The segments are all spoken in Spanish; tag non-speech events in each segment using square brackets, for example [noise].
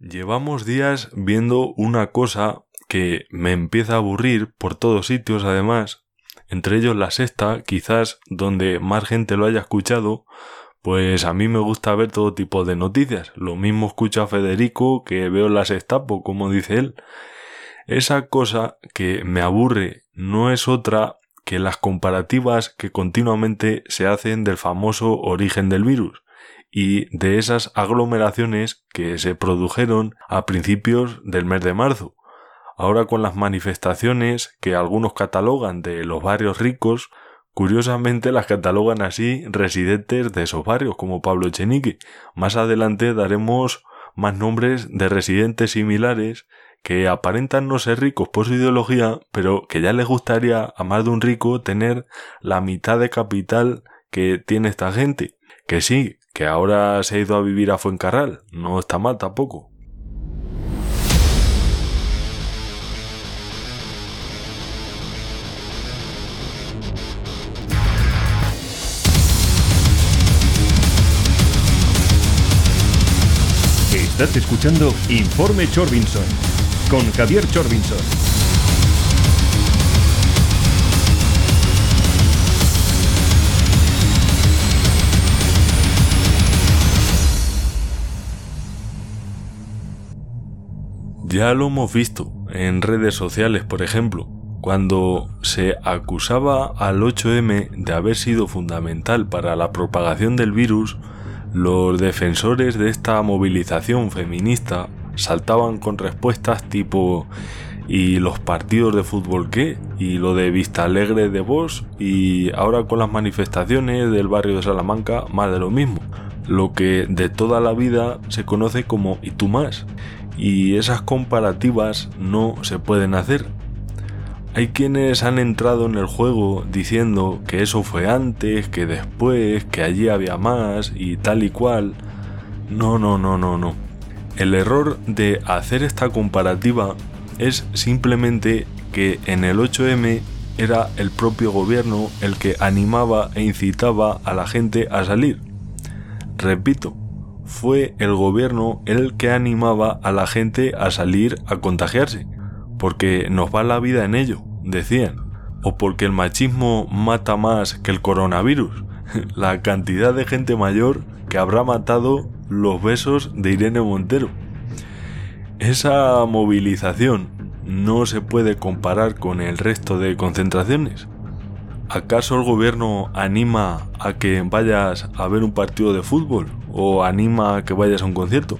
Llevamos días viendo una cosa que me empieza a aburrir por todos sitios además, entre ellos la sexta, quizás donde más gente lo haya escuchado, pues a mí me gusta ver todo tipo de noticias. Lo mismo escucho a Federico que veo la sextapo, como dice él. Esa cosa que me aburre no es otra que las comparativas que continuamente se hacen del famoso origen del virus y de esas aglomeraciones que se produjeron a principios del mes de marzo. Ahora con las manifestaciones que algunos catalogan de los barrios ricos, curiosamente las catalogan así residentes de esos barrios como Pablo Echenique. Más adelante daremos más nombres de residentes similares que aparentan no ser ricos por su ideología, pero que ya les gustaría a más de un rico tener la mitad de capital que tiene esta gente. Que sí, que ahora se ha ido a vivir a Fuencarral, no está mal tampoco. Estás escuchando Informe Chorbinson con Javier Chorbinson. Ya lo hemos visto en redes sociales, por ejemplo, cuando se acusaba al 8M de haber sido fundamental para la propagación del virus, los defensores de esta movilización feminista saltaban con respuestas tipo ¿y los partidos de fútbol qué? ¿y lo de Vista Alegre de vos? y ahora con las manifestaciones del barrio de Salamanca más de lo mismo, lo que de toda la vida se conoce como ¿y tú más? Y esas comparativas no se pueden hacer. Hay quienes han entrado en el juego diciendo que eso fue antes, que después, que allí había más y tal y cual. No, no, no, no, no. El error de hacer esta comparativa es simplemente que en el 8M era el propio gobierno el que animaba e incitaba a la gente a salir. Repito, fue el gobierno el que animaba a la gente a salir a contagiarse, porque nos va la vida en ello, decían, o porque el machismo mata más que el coronavirus, [laughs] la cantidad de gente mayor que habrá matado los besos de Irene Montero. Esa movilización no se puede comparar con el resto de concentraciones. ¿Acaso el gobierno anima a que vayas a ver un partido de fútbol o anima a que vayas a un concierto?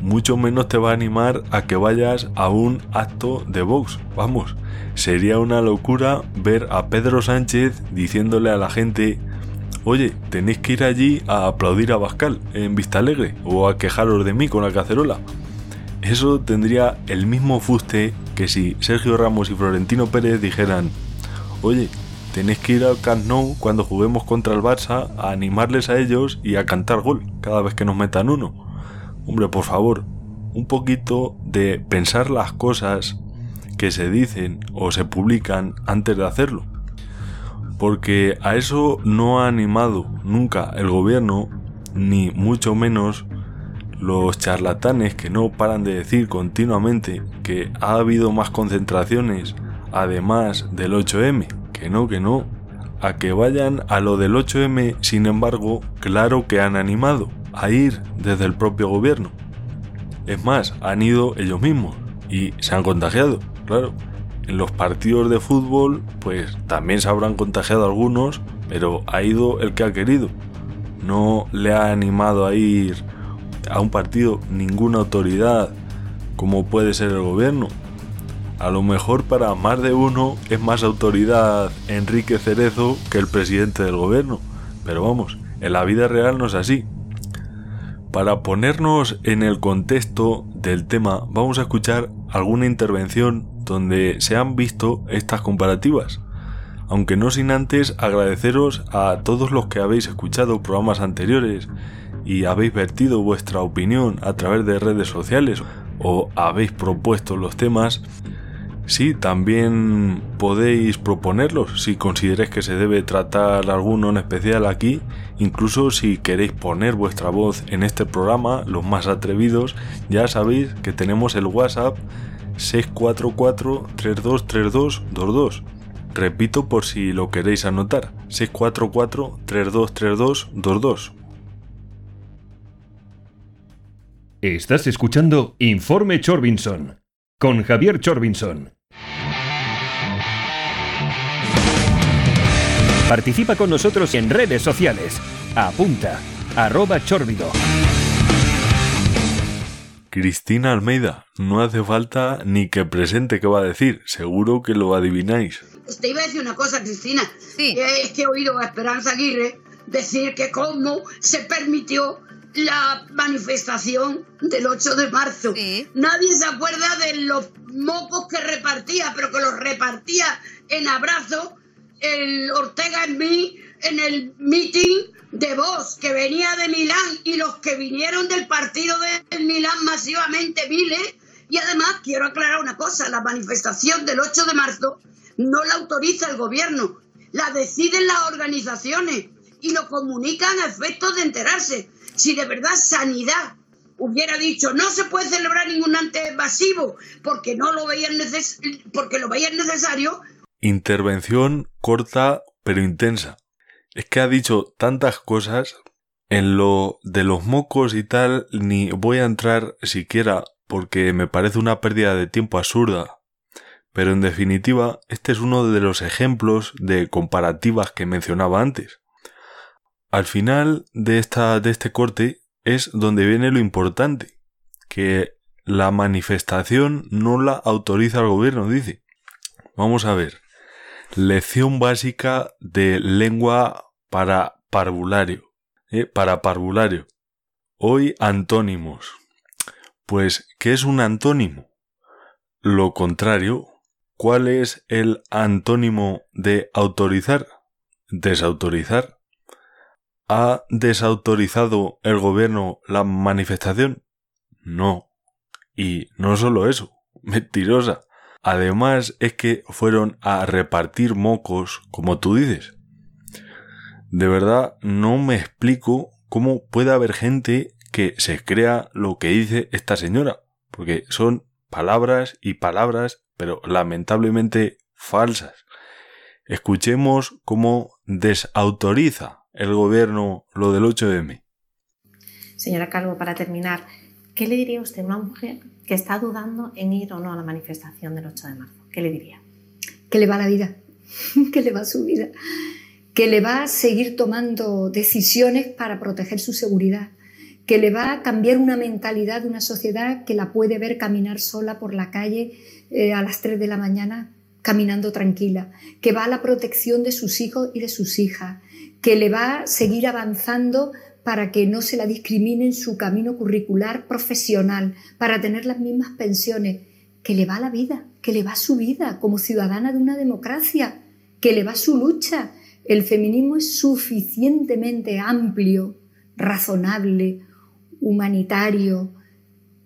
Mucho menos te va a animar a que vayas a un acto de Vox. Vamos, sería una locura ver a Pedro Sánchez diciéndole a la gente, oye, tenéis que ir allí a aplaudir a Bascal en Vista Alegre o a quejaros de mí con la cacerola. Eso tendría el mismo fuste que si Sergio Ramos y Florentino Pérez dijeran, oye, tenéis que ir al Camp cuando juguemos contra el Barça a animarles a ellos y a cantar gol cada vez que nos metan uno. Hombre, por favor, un poquito de pensar las cosas que se dicen o se publican antes de hacerlo. Porque a eso no ha animado nunca el gobierno, ni mucho menos los charlatanes que no paran de decir continuamente que ha habido más concentraciones además del 8M que no, que no. A que vayan a lo del 8M, sin embargo, claro que han animado a ir desde el propio gobierno. Es más, han ido ellos mismos y se han contagiado, claro. En los partidos de fútbol, pues también se habrán contagiado algunos, pero ha ido el que ha querido. No le ha animado a ir a un partido ninguna autoridad como puede ser el gobierno. A lo mejor para más de uno es más autoridad Enrique Cerezo que el presidente del gobierno. Pero vamos, en la vida real no es así. Para ponernos en el contexto del tema, vamos a escuchar alguna intervención donde se han visto estas comparativas. Aunque no sin antes agradeceros a todos los que habéis escuchado programas anteriores y habéis vertido vuestra opinión a través de redes sociales o habéis propuesto los temas Sí, también podéis proponerlos si consideréis que se debe tratar alguno en especial aquí, incluso si queréis poner vuestra voz en este programa, los más atrevidos, ya sabéis que tenemos el WhatsApp 644 323222. Repito por si lo queréis anotar, 644 323222. Estás escuchando Informe Chorbinson con Javier Chorbinson. Participa con nosotros en redes sociales. Apunta, arroba chorbido. Cristina Almeida, no hace falta ni que presente qué va a decir, seguro que lo adivináis. Te iba a decir una cosa, Cristina. Sí. Es que he oído a Esperanza Aguirre decir que cómo se permitió la manifestación del 8 de marzo. Sí. Nadie se acuerda de los mocos que repartía, pero que los repartía en abrazos el Ortega en mí en el meeting de Vox que venía de Milán y los que vinieron del partido del Milán masivamente miles. Y además quiero aclarar una cosa, la manifestación del 8 de marzo no la autoriza el gobierno, la deciden las organizaciones y lo comunican a efectos de enterarse. Si de verdad Sanidad hubiera dicho no se puede celebrar ningún acto masivo porque no lo veían neces porque lo veían necesario, Intervención corta pero intensa. Es que ha dicho tantas cosas en lo de los mocos y tal, ni voy a entrar siquiera porque me parece una pérdida de tiempo absurda. Pero en definitiva, este es uno de los ejemplos de comparativas que mencionaba antes. Al final de, esta, de este corte es donde viene lo importante, que la manifestación no la autoriza el gobierno, dice. Vamos a ver. Lección básica de lengua para parvulario. ¿eh? Para parvulario. Hoy antónimos. Pues, ¿qué es un antónimo? Lo contrario. ¿Cuál es el antónimo de autorizar? Desautorizar. ¿Ha desautorizado el gobierno la manifestación? No. Y no solo eso. [laughs] Mentirosa. Además es que fueron a repartir mocos, como tú dices. De verdad no me explico cómo puede haber gente que se crea lo que dice esta señora, porque son palabras y palabras, pero lamentablemente falsas. Escuchemos cómo desautoriza el gobierno lo del 8M. Señora Calvo, para terminar, ¿qué le diría usted a una mujer que está dudando en ir o no a la manifestación del 8 de marzo? ¿Qué le diría? Que le va la vida, [laughs] que le va su vida, que le va a seguir tomando decisiones para proteger su seguridad, que le va a cambiar una mentalidad de una sociedad que la puede ver caminar sola por la calle eh, a las 3 de la mañana caminando tranquila, que va a la protección de sus hijos y de sus hijas, que le va a seguir avanzando para que no se la discrimine en su camino curricular profesional, para tener las mismas pensiones, que le va la vida, que le va su vida como ciudadana de una democracia, que le va su lucha. El feminismo es suficientemente amplio, razonable, humanitario,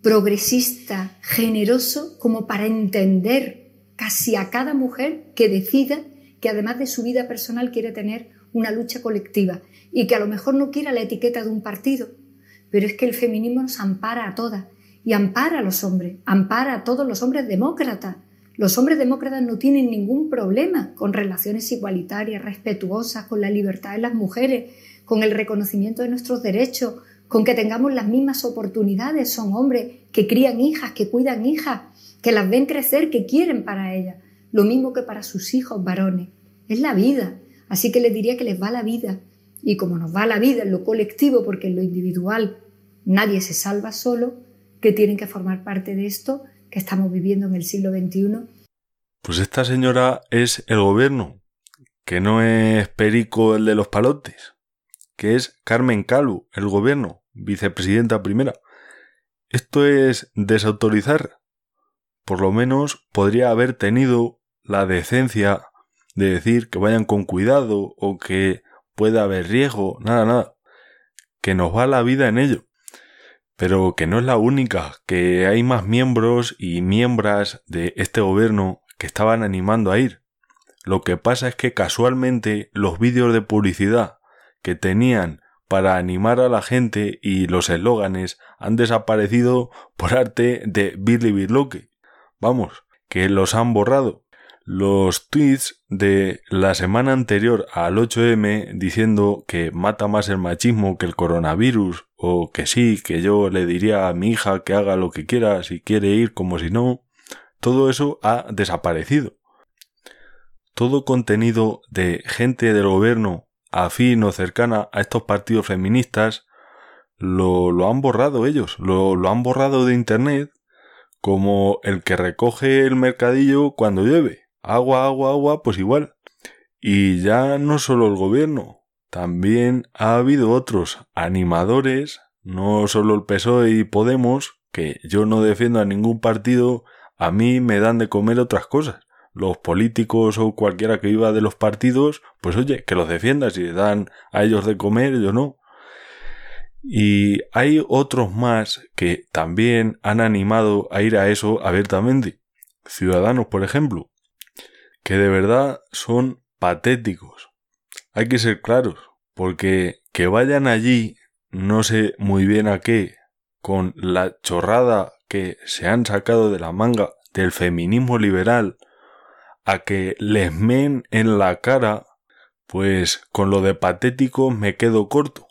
progresista, generoso, como para entender casi a cada mujer que decida que además de su vida personal quiere tener una lucha colectiva y que a lo mejor no quiera la etiqueta de un partido, pero es que el feminismo nos ampara a todas y ampara a los hombres, ampara a todos los hombres demócratas. Los hombres demócratas no tienen ningún problema con relaciones igualitarias, respetuosas, con la libertad de las mujeres, con el reconocimiento de nuestros derechos, con que tengamos las mismas oportunidades. Son hombres que crían hijas, que cuidan hijas, que las ven crecer, que quieren para ellas, lo mismo que para sus hijos varones. Es la vida. Así que les diría que les va la vida. Y como nos va la vida en lo colectivo, porque en lo individual nadie se salva solo, que tienen que formar parte de esto que estamos viviendo en el siglo XXI. Pues esta señora es el gobierno, que no es Perico el de los palotes, que es Carmen Calvo, el gobierno, vicepresidenta primera. Esto es desautorizar. Por lo menos podría haber tenido la decencia de decir que vayan con cuidado o que pueda haber riesgo, nada, nada. Que nos va la vida en ello. Pero que no es la única, que hay más miembros y miembros de este gobierno que estaban animando a ir. Lo que pasa es que casualmente los vídeos de publicidad que tenían para animar a la gente y los eslóganes han desaparecido por arte de Billy Birloque. Vamos, que los han borrado. Los tweets de la semana anterior al 8M diciendo que mata más el machismo que el coronavirus o que sí, que yo le diría a mi hija que haga lo que quiera si quiere ir como si no, todo eso ha desaparecido. Todo contenido de gente del gobierno afín o cercana a estos partidos feministas lo, lo han borrado ellos, lo, lo han borrado de internet como el que recoge el mercadillo cuando llueve. Agua, agua, agua, pues igual. Y ya no solo el gobierno, también ha habido otros animadores, no solo el PSOE y Podemos, que yo no defiendo a ningún partido, a mí me dan de comer otras cosas. Los políticos o cualquiera que viva de los partidos, pues oye, que los defienda, si dan a ellos de comer, yo no. Y hay otros más que también han animado a ir a eso abiertamente. Ciudadanos, por ejemplo, que de verdad son patéticos. Hay que ser claros, porque que vayan allí, no sé muy bien a qué, con la chorrada que se han sacado de la manga del feminismo liberal, a que les men en la cara, pues con lo de patético me quedo corto.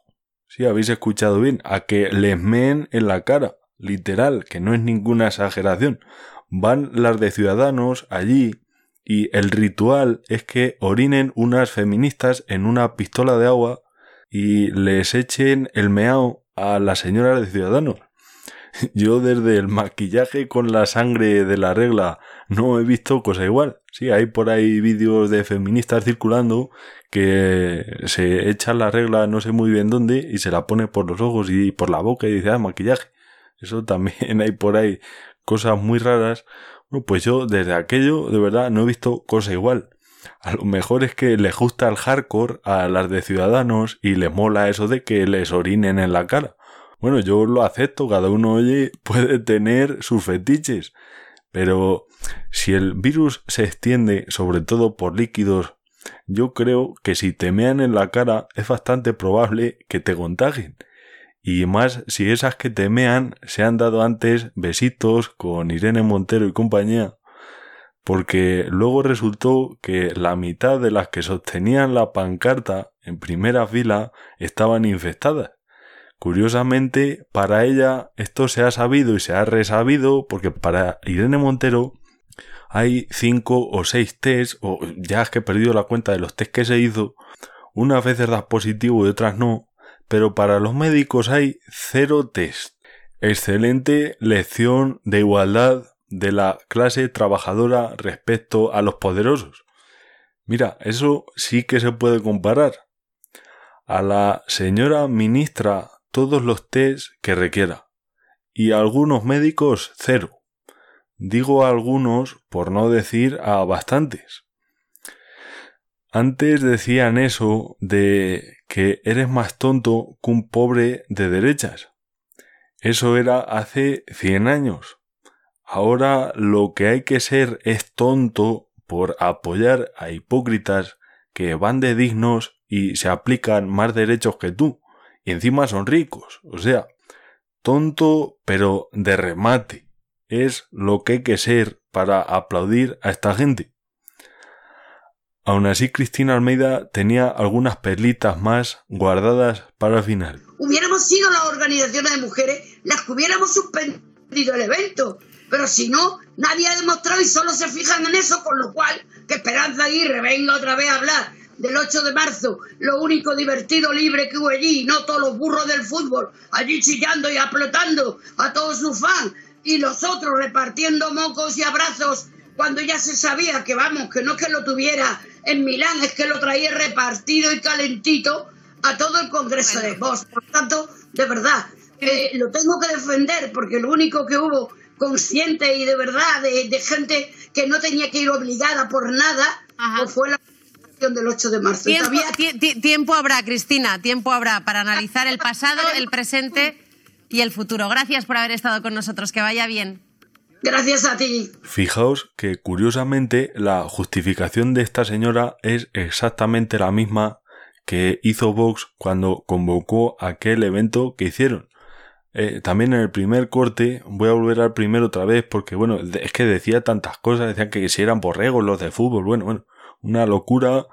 Si habéis escuchado bien, a que les meen en la cara, literal, que no es ninguna exageración. Van las de ciudadanos allí y el ritual es que orinen unas feministas en una pistola de agua y les echen el meao a la señora de ciudadanos. [laughs] Yo desde el maquillaje con la sangre de la regla no he visto cosa igual. Sí, hay por ahí vídeos de feministas circulando que se echa la regla no sé muy bien dónde y se la pone por los ojos y por la boca y dice, ah, maquillaje. Eso también [laughs] hay por ahí cosas muy raras. Bueno, pues yo desde aquello de verdad no he visto cosa igual. A lo mejor es que les gusta el hardcore a las de ciudadanos y les mola eso de que les orinen en la cara. Bueno, yo lo acepto, cada uno oye [laughs] puede tener sus fetiches. Pero si el virus se extiende sobre todo por líquidos yo creo que si te mean en la cara es bastante probable que te contagien. Y más si esas que te mean se han dado antes besitos con Irene Montero y compañía. Porque luego resultó que la mitad de las que sostenían la pancarta en primera fila estaban infectadas. Curiosamente, para ella esto se ha sabido y se ha resabido porque para Irene Montero hay cinco o seis test, o ya es que he perdido la cuenta de los test que se hizo, unas veces das positivo y otras no, pero para los médicos hay cero test. Excelente lección de igualdad de la clase trabajadora respecto a los poderosos. Mira, eso sí que se puede comparar. A la señora ministra todos los test que requiera y algunos médicos cero. Digo a algunos por no decir a bastantes. Antes decían eso de que eres más tonto que un pobre de derechas. Eso era hace cien años. Ahora lo que hay que ser es tonto por apoyar a hipócritas que van de dignos y se aplican más derechos que tú, y encima son ricos. O sea, tonto pero de remate es lo que hay que ser para aplaudir a esta gente. Aún así, Cristina Almeida tenía algunas perlitas más guardadas para el final. Hubiéramos sido las organizaciones de mujeres las que hubiéramos suspendido el evento, pero si no, nadie ha demostrado y solo se fijan en eso, con lo cual que Esperanza Aguirre venga otra vez a hablar del 8 de marzo, lo único divertido libre que hubo allí, no todos los burros del fútbol, allí chillando y aplotando a todos sus fans, y los otros repartiendo mocos y abrazos cuando ya se sabía que vamos, que no es que lo tuviera en Milán, es que lo traía repartido y calentito a todo el Congreso de Vox. Por tanto, de verdad, eh, lo tengo que defender porque lo único que hubo consciente y de verdad de, gente que no tenía que ir obligada por nada pues fue la del 8 de marzo. tiempo habrá, Cristina, tiempo habrá para analizar el pasado, el presente y el futuro. Gracias por haber estado con nosotros. Que vaya bien. Gracias a ti. Fijaos que curiosamente la justificación de esta señora es exactamente la misma que hizo Vox cuando convocó aquel evento que hicieron. Eh, también en el primer corte, voy a volver al primero otra vez porque bueno, es que decía tantas cosas, decían que si eran borregos los de fútbol, bueno, bueno, una locura.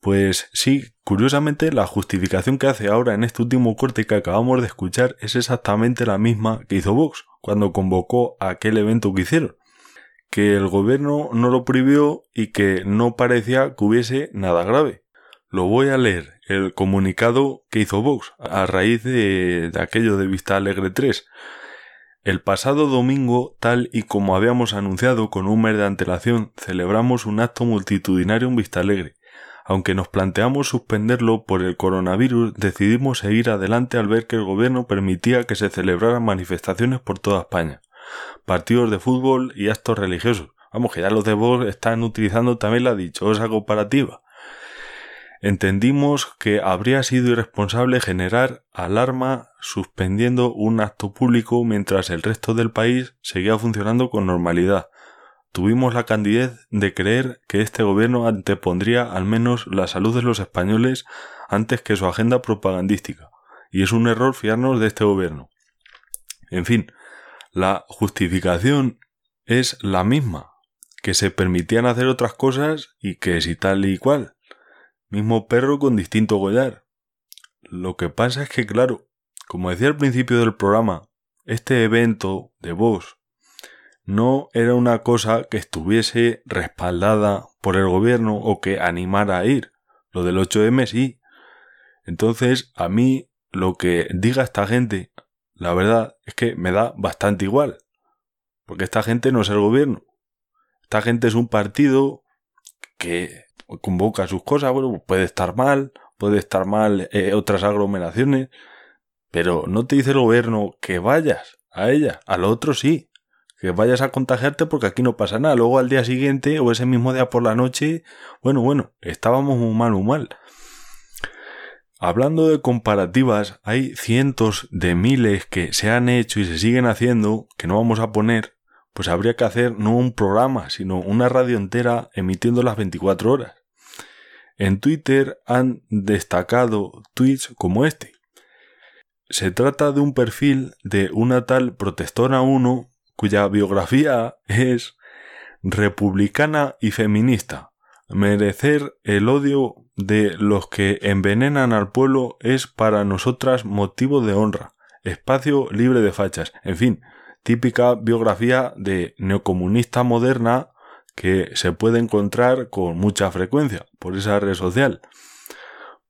Pues sí, curiosamente la justificación que hace ahora en este último corte que acabamos de escuchar es exactamente la misma que hizo Vox cuando convocó aquel evento que hicieron. Que el gobierno no lo prohibió y que no parecía que hubiese nada grave. Lo voy a leer, el comunicado que hizo Vox a raíz de, aquello de Vista Alegre 3. El pasado domingo, tal y como habíamos anunciado con un mes de antelación, celebramos un acto multitudinario en Vista Alegre. Aunque nos planteamos suspenderlo por el coronavirus, decidimos seguir adelante al ver que el gobierno permitía que se celebraran manifestaciones por toda España, partidos de fútbol y actos religiosos. Vamos, que ya los de Vox están utilizando también la dichosa comparativa. Entendimos que habría sido irresponsable generar alarma suspendiendo un acto público mientras el resto del país seguía funcionando con normalidad, tuvimos la candidez de creer que este gobierno antepondría al menos la salud de los españoles antes que su agenda propagandística, y es un error fiarnos de este gobierno. En fin, la justificación es la misma, que se permitían hacer otras cosas y que si tal y cual. Mismo perro con distinto collar. Lo que pasa es que, claro, como decía al principio del programa, este evento de Vox no era una cosa que estuviese respaldada por el gobierno o que animara a ir. Lo del 8M sí. Entonces, a mí lo que diga esta gente, la verdad es que me da bastante igual. Porque esta gente no es el gobierno. Esta gente es un partido que convoca sus cosas, bueno, puede estar mal, puede estar mal eh, otras aglomeraciones, pero no te dice el gobierno que vayas a ella, al otro sí que vayas a contagiarte porque aquí no pasa nada. Luego al día siguiente o ese mismo día por la noche, bueno, bueno, estábamos muy mal, muy mal. Hablando de comparativas, hay cientos de miles que se han hecho y se siguen haciendo, que no vamos a poner, pues habría que hacer no un programa, sino una radio entera emitiendo las 24 horas. En Twitter han destacado tweets como este. Se trata de un perfil de una tal protestora 1 cuya biografía es republicana y feminista. Merecer el odio de los que envenenan al pueblo es para nosotras motivo de honra. Espacio libre de fachas. En fin, típica biografía de neocomunista moderna que se puede encontrar con mucha frecuencia por esa red social.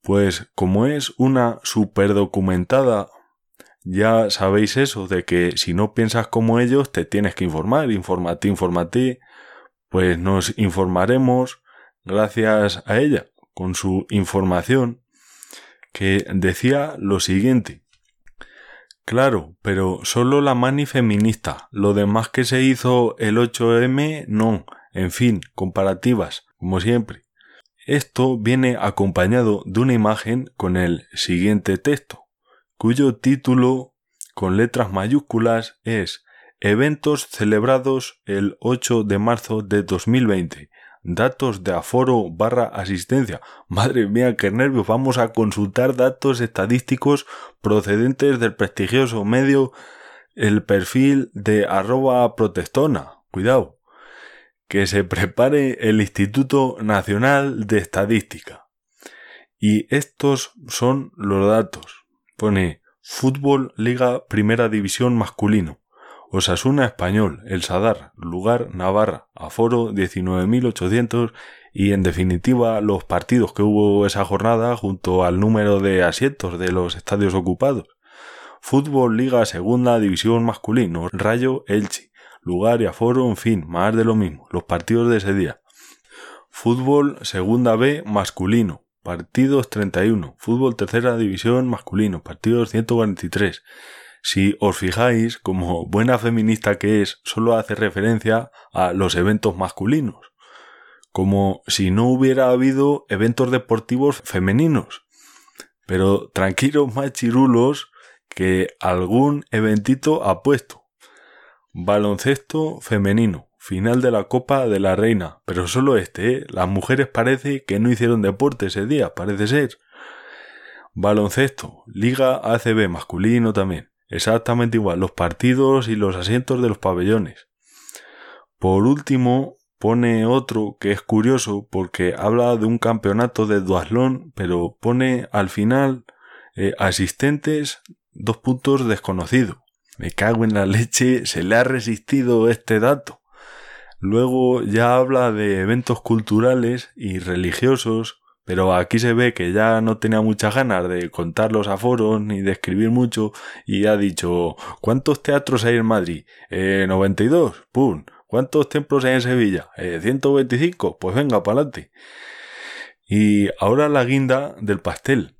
Pues como es una superdocumentada ya sabéis eso, de que si no piensas como ellos, te tienes que informar, informate, informate, pues nos informaremos gracias a ella, con su información, que decía lo siguiente. Claro, pero solo la mani feminista, lo demás que se hizo el 8M, no, en fin, comparativas, como siempre. Esto viene acompañado de una imagen con el siguiente texto cuyo título con letras mayúsculas es Eventos celebrados el 8 de marzo de 2020. Datos de aforo barra asistencia. Madre mía, qué nervios. Vamos a consultar datos estadísticos procedentes del prestigioso medio el perfil de arroba protestona. Cuidado. Que se prepare el Instituto Nacional de Estadística. Y estos son los datos. Pone Fútbol Liga Primera División Masculino. Osasuna Español, El Sadar, lugar Navarra, aforo 19.800 y en definitiva los partidos que hubo esa jornada junto al número de asientos de los estadios ocupados. Fútbol Liga Segunda División Masculino, Rayo Elche, lugar y aforo, en fin, más de lo mismo, los partidos de ese día. Fútbol Segunda B Masculino, partidos 31, fútbol tercera división masculino, partidos 143. Si os fijáis, como buena feminista que es, solo hace referencia a los eventos masculinos, como si no hubiera habido eventos deportivos femeninos. Pero tranquilos machirulos que algún eventito ha puesto. Baloncesto femenino, final de la Copa de la Reina, pero solo este, ¿eh? Las mujeres parece que no hicieron deporte ese día, parece ser. Baloncesto, Liga ACB masculino también, exactamente igual, los partidos y los asientos de los pabellones. Por último, pone otro que es curioso porque habla de un campeonato de duatlón, pero pone al final eh, asistentes dos puntos desconocido. Me cago en la leche, se le ha resistido este dato. Luego ya habla de eventos culturales y religiosos, pero aquí se ve que ya no tenía muchas ganas de contar los aforos ni de escribir mucho y ha dicho ¿cuántos teatros hay en Madrid? Eh, 92, pum. ¿Cuántos templos hay en Sevilla? Eh, 125, pues venga, para adelante. Y ahora la guinda del pastel.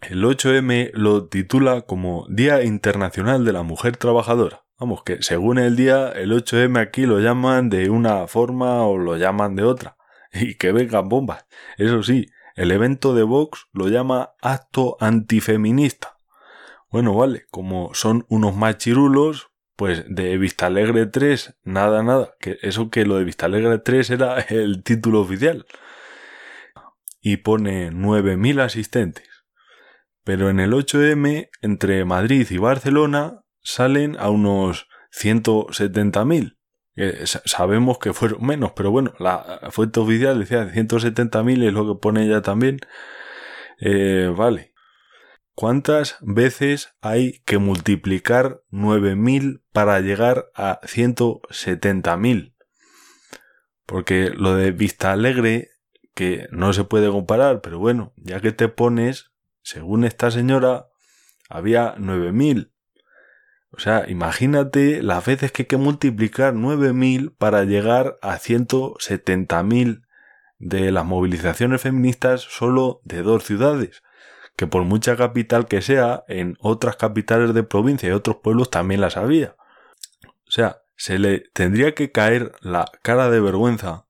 El 8M lo titula como Día Internacional de la Mujer Trabajadora. Vamos, que según el día, el 8M aquí lo llaman de una forma o lo llaman de otra. [laughs] Y que vengan bombas. Eso sí, el evento de Vox lo llama acto antifeminista. Bueno, vale, como son unos machirulos, pues de Vista Alegre 3, nada, nada. Que eso que lo de Vista Alegre 3 era [laughs] el título oficial. Y pone 9.000 asistentes pero en el 8M entre Madrid y Barcelona salen a unos 170.000. sabemos que fueron menos, pero bueno, la fuente oficial decía 170.000 es lo que pone ella también. Eh, vale. ¿Cuántas veces hay que multiplicar 9.000 para llegar a 170.000? Porque lo de Vista Alegre, que no se puede comparar, pero bueno, ya que te pones, según esta señora, había 9.000. O sea, imagínate las veces que hay que multiplicar 9.000 para llegar a 170.000 de las movilizaciones feministas solo de dos ciudades. Que por mucha capital que sea, en otras capitales de provincia y otros pueblos también las había. O sea, se le tendría que caer la cara de vergüenza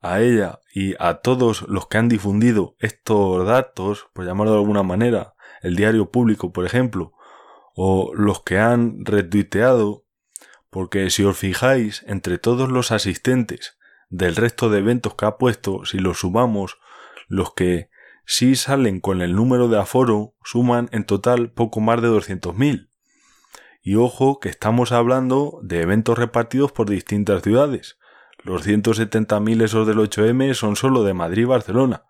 a ella y a todos los que han difundido estos datos, por llamarlo de alguna manera, el diario público, por ejemplo, o los que han retuiteado, porque si os fijáis, entre todos los asistentes del resto de eventos que ha puesto, si los sumamos, los que sí salen con el número de aforo suman en total poco más de 200.000. Y ojo que estamos hablando de eventos repartidos por distintas ciudades, los 170.000 esos del 8M son solo de Madrid y Barcelona.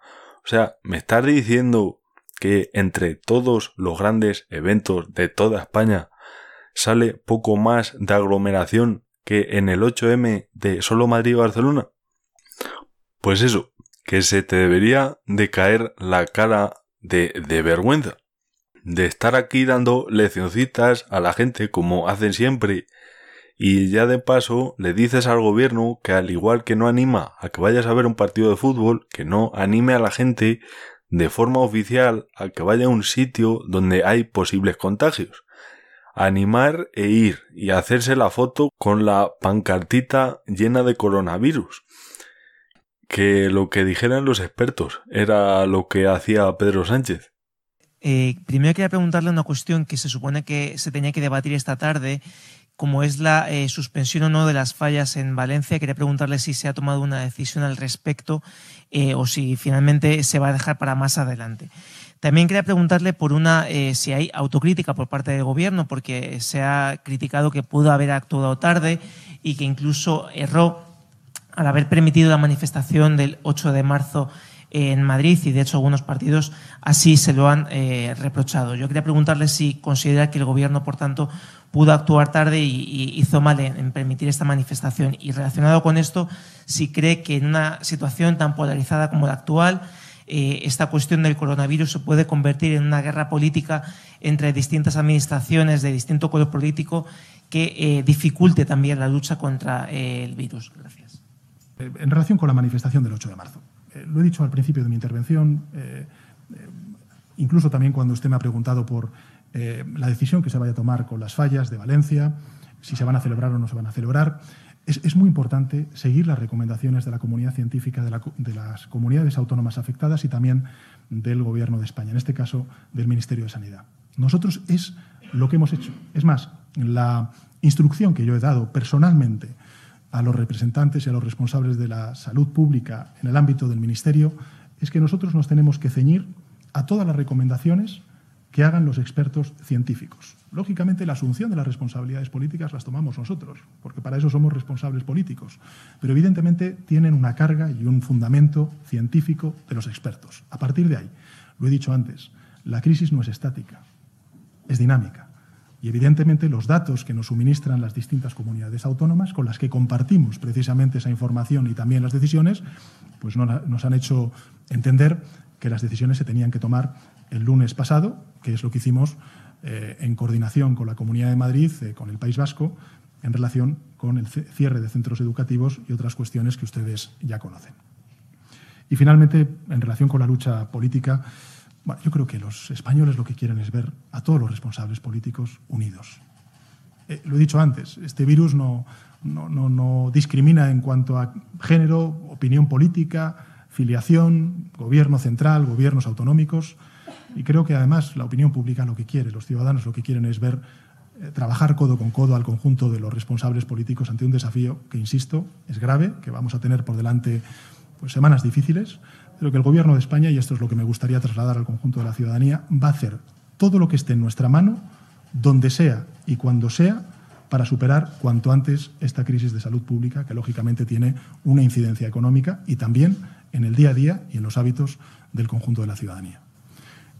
O sea, me estás diciendo que entre todos los grandes eventos de toda España sale poco más de aglomeración que en el 8M de solo Madrid y Barcelona? Pues eso, que se te debería de caer la cara de, de vergüenza. De estar aquí dando leccioncitas a la gente como hacen siempre y ya de paso le dices al gobierno que al igual que no anima a que vayas a ver un partido de fútbol, que no anime a la gente de forma oficial a que vaya a un sitio donde hay posibles contagios. Animar e ir y hacerse la foto con la pancartita llena de coronavirus. Que lo que dijeran los expertos era lo que hacía Pedro Sánchez. Eh, primero quería preguntarle una cuestión que se supone que se tenía que debatir esta tarde como es la eh, suspensión o no de las fallas en Valencia. Quería preguntarle si se ha tomado una decisión al respecto eh, o si finalmente se va a dejar para más adelante. También quería preguntarle por una eh, si hay autocrítica por parte del gobierno, porque se ha criticado que pudo haber actuado tarde y que incluso erró al haber permitido la manifestación del 8 de marzo en Madrid y de hecho algunos partidos así se lo han reprochado. Yo quería preguntarle si considera que el gobierno, por tanto, pudo actuar tarde y, hizo mal en, permitir esta manifestación. Y relacionado con esto, si cree que en una situación tan polarizada como la actual, eh, esta cuestión del coronavirus se puede convertir en una guerra política entre distintas administraciones de distinto color político que eh, dificulte también la lucha contra eh, el virus. Gracias. En relación con la manifestación del 8 de marzo, lo he dicho al principio de mi intervención, incluso también cuando usted me ha preguntado por eh, la decisión que se vaya a tomar con las fallas de Valencia, si se van a celebrar o no se van a celebrar. Es, muy importante seguir las recomendaciones de la comunidad científica, de, de, las comunidades autónomas afectadas y también del Gobierno de España, en este caso del Ministerio de Sanidad. Nosotros es lo que hemos hecho. Es más, la instrucción que yo he dado personalmente a los representantes y a los responsables de la salud pública en el ámbito del Ministerio es que nosotros nos tenemos que ceñir a todas las recomendaciones que hagan los expertos científicos. Lógicamente, la asunción de las responsabilidades políticas las tomamos nosotros, porque para eso somos responsables políticos, pero evidentemente tienen una carga y un fundamento científico de los expertos. A partir de ahí, lo he dicho antes, la crisis no es estática, es dinámica. Y evidentemente los datos que nos suministran las distintas comunidades autónomas, con las que compartimos precisamente esa información y también las decisiones, pues nos han hecho entender que las decisiones se tenían que tomar el lunes pasado, que es lo que hicimos eh, en coordinación con la Comunidad de Madrid, eh, con el País Vasco, en relación con el cierre de centros educativos y otras cuestiones que ustedes ya conocen. Y finalmente, en relación con la lucha política, bueno, yo creo que los españoles lo que quieren es ver a todos los responsables políticos unidos. Eh, lo he dicho antes, este virus no, no, no, discrimina en cuanto a género, opinión política, filiación, gobierno central, gobiernos autonómicos. Y creo que además la opinión pública lo que quiere, los ciudadanos lo que quieren es ver eh, trabajar codo con codo al conjunto de los responsables políticos ante un desafío que, insisto, es grave, que vamos a tener por delante pues, semanas difíciles, pero que el Gobierno de España, y esto es lo que me gustaría trasladar al conjunto de la ciudadanía, va a hacer todo lo que esté en nuestra mano, donde sea y cuando sea, para superar cuanto antes esta crisis de salud pública, que lógicamente tiene una incidencia económica y también en el día a día y en los hábitos del conjunto de la ciudadanía.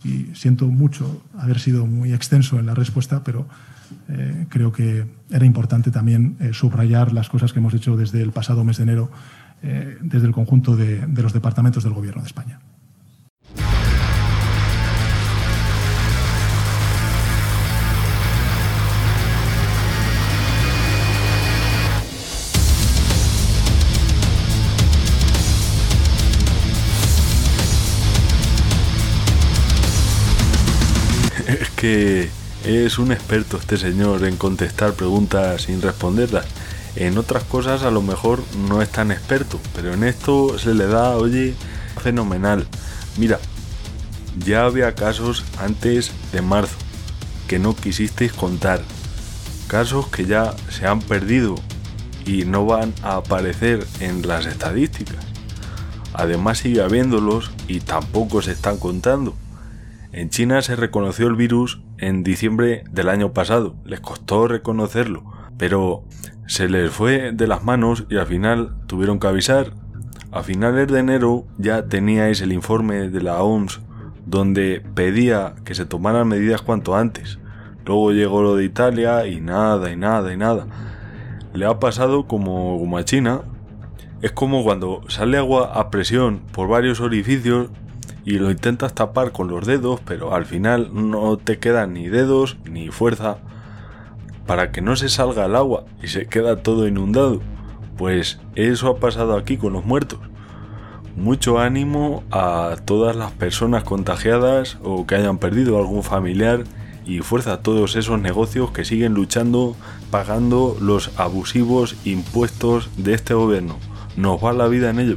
Y siento mucho haber sido muy extenso en la respuesta, pero eh, creo que era importante también eh, subrayar las cosas que hemos hecho desde el pasado mes de enero eh, desde el conjunto de, de los departamentos del Gobierno de España. Es un experto este señor en contestar preguntas sin responderlas. En otras cosas a lo mejor no es tan experto, pero en esto se le da, oye, fenomenal. Mira, ya había casos antes de marzo que no quisisteis contar. Casos que ya se han perdido y no van a aparecer en las estadísticas. Además sigue habiéndolos y tampoco se están contando. En China se reconoció el virus en diciembre del año pasado. Les costó reconocerlo, pero se les fue de las manos y al final tuvieron que avisar. A finales de enero ya teníais el informe de la OMS donde pedía que se tomaran medidas cuanto antes. Luego llegó lo de Italia y nada y nada y nada. Le ha pasado como, como a China. Es como cuando sale agua a presión por varios orificios y lo intentas tapar con los dedos, pero al final no te quedan ni dedos ni fuerza para que no se salga el agua y se queda todo inundado. Pues eso ha pasado aquí con los muertos. Mucho ánimo a todas las personas contagiadas o que hayan perdido algún familiar y fuerza a todos esos negocios que siguen luchando pagando los abusivos impuestos de este gobierno. Nos va la vida en ello.